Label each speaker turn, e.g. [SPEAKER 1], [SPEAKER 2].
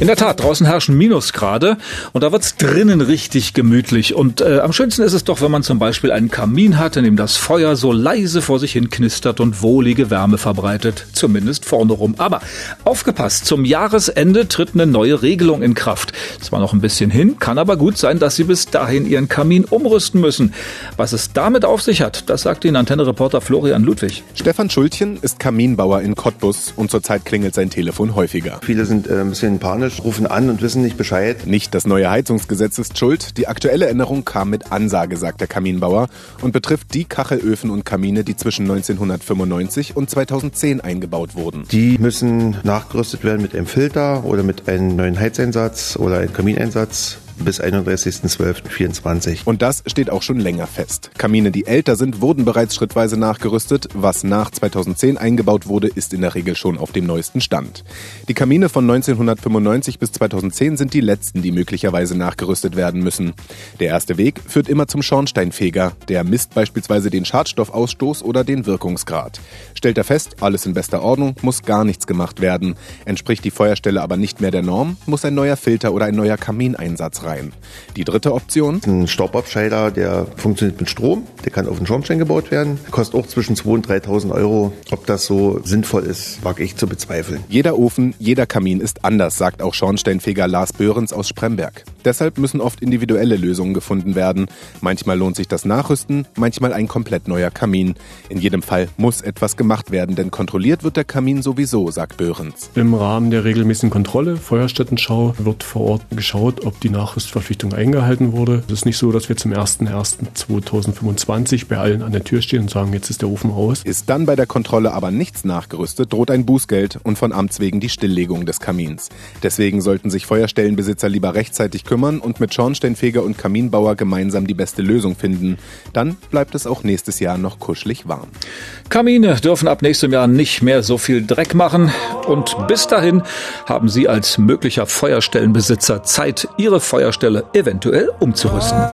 [SPEAKER 1] In der Tat, draußen herrschen Minusgrade und da wird's drinnen richtig gemütlich. Und äh, am schönsten ist es doch, wenn man zum Beispiel einen Kamin hat, in dem das Feuer so leise vor sich hin knistert und wohlige Wärme verbreitet. Zumindest vorne rum. Aber aufgepasst, zum Jahresende tritt eine neue Regelung in Kraft. Zwar noch ein bisschen hin, kann aber gut sein, dass Sie bis dahin Ihren Kamin umrüsten müssen. Was es damit auf sich hat, das sagt Ihnen Antenne-Reporter Florian Ludwig.
[SPEAKER 2] Stefan Schultchen ist Kaminbauer in Cottbus und zurzeit klingelt sein Telefon häufiger.
[SPEAKER 3] Viele sind äh, ein bisschen panisch, rufen an und wissen nicht Bescheid.
[SPEAKER 2] Nicht das neue Heizungsgesetz ist schuld. Die aktuelle Änderung kam mit Ansage, sagt der Kaminbauer, und betrifft die Kachelöfen und Kamine, die zwischen 1995 und 2010 eingebaut wurden.
[SPEAKER 3] Die müssen nachgerüstet werden mit einem Filter oder mit einem neuen Heizeinsatz oder einem Kamineinsatz bis 31.12.24.
[SPEAKER 2] Und das steht auch schon länger fest. Kamine, die älter sind, wurden bereits schrittweise nachgerüstet. Was nach 2010 eingebaut wurde, ist in der Regel schon auf dem neuesten Stand. Die Kamine von 1995 bis 2010 sind die letzten, die möglicherweise nachgerüstet werden müssen. Der erste Weg führt immer zum Schornsteinfeger. Der misst beispielsweise den Schadstoffausstoß oder den Wirkungsgrad. Stellt er fest, alles in bester Ordnung, muss gar nichts gemacht werden. Entspricht die Feuerstelle aber nicht mehr der Norm, muss ein neuer Filter oder ein neuer Kamineinsatz rein. Die dritte Option?
[SPEAKER 3] Ein Staubabscheider, der funktioniert mit Strom, der kann auf den Schornstein gebaut werden, kostet auch zwischen 2.000 und 3.000 Euro. Ob das so sinnvoll ist, wage ich zu bezweifeln.
[SPEAKER 2] Jeder Ofen, jeder Kamin ist anders, sagt auch Schornsteinfeger Lars Böhrens aus Spremberg. Deshalb müssen oft individuelle Lösungen gefunden werden. Manchmal lohnt sich das Nachrüsten, manchmal ein komplett neuer Kamin. In jedem Fall muss etwas gemacht werden, denn kontrolliert wird der Kamin sowieso, sagt Böhrens.
[SPEAKER 4] Im Rahmen der regelmäßigen Kontrolle, Feuerstättenschau, wird vor Ort geschaut, ob die Nachrüstverpflichtung eingehalten wurde. Es ist nicht so, dass wir zum 01.01.2025 bei allen an der Tür stehen und sagen, jetzt ist der Ofen aus.
[SPEAKER 2] Ist dann bei der Kontrolle aber nichts nachgerüstet, droht ein Bußgeld und von Amts wegen die Stilllegung des Kamins. Deswegen sollten sich Feuerstellenbesitzer lieber rechtzeitig kümmern und mit Schornsteinfeger und Kaminbauer gemeinsam die beste Lösung finden. Dann bleibt es auch nächstes Jahr noch kuschelig warm.
[SPEAKER 1] Kamine dürfen ab nächstem Jahr nicht mehr so viel Dreck machen. Und bis dahin haben Sie als möglicher Feuerstellenbesitzer Zeit, Ihre Feuerstelle eventuell umzurüsten.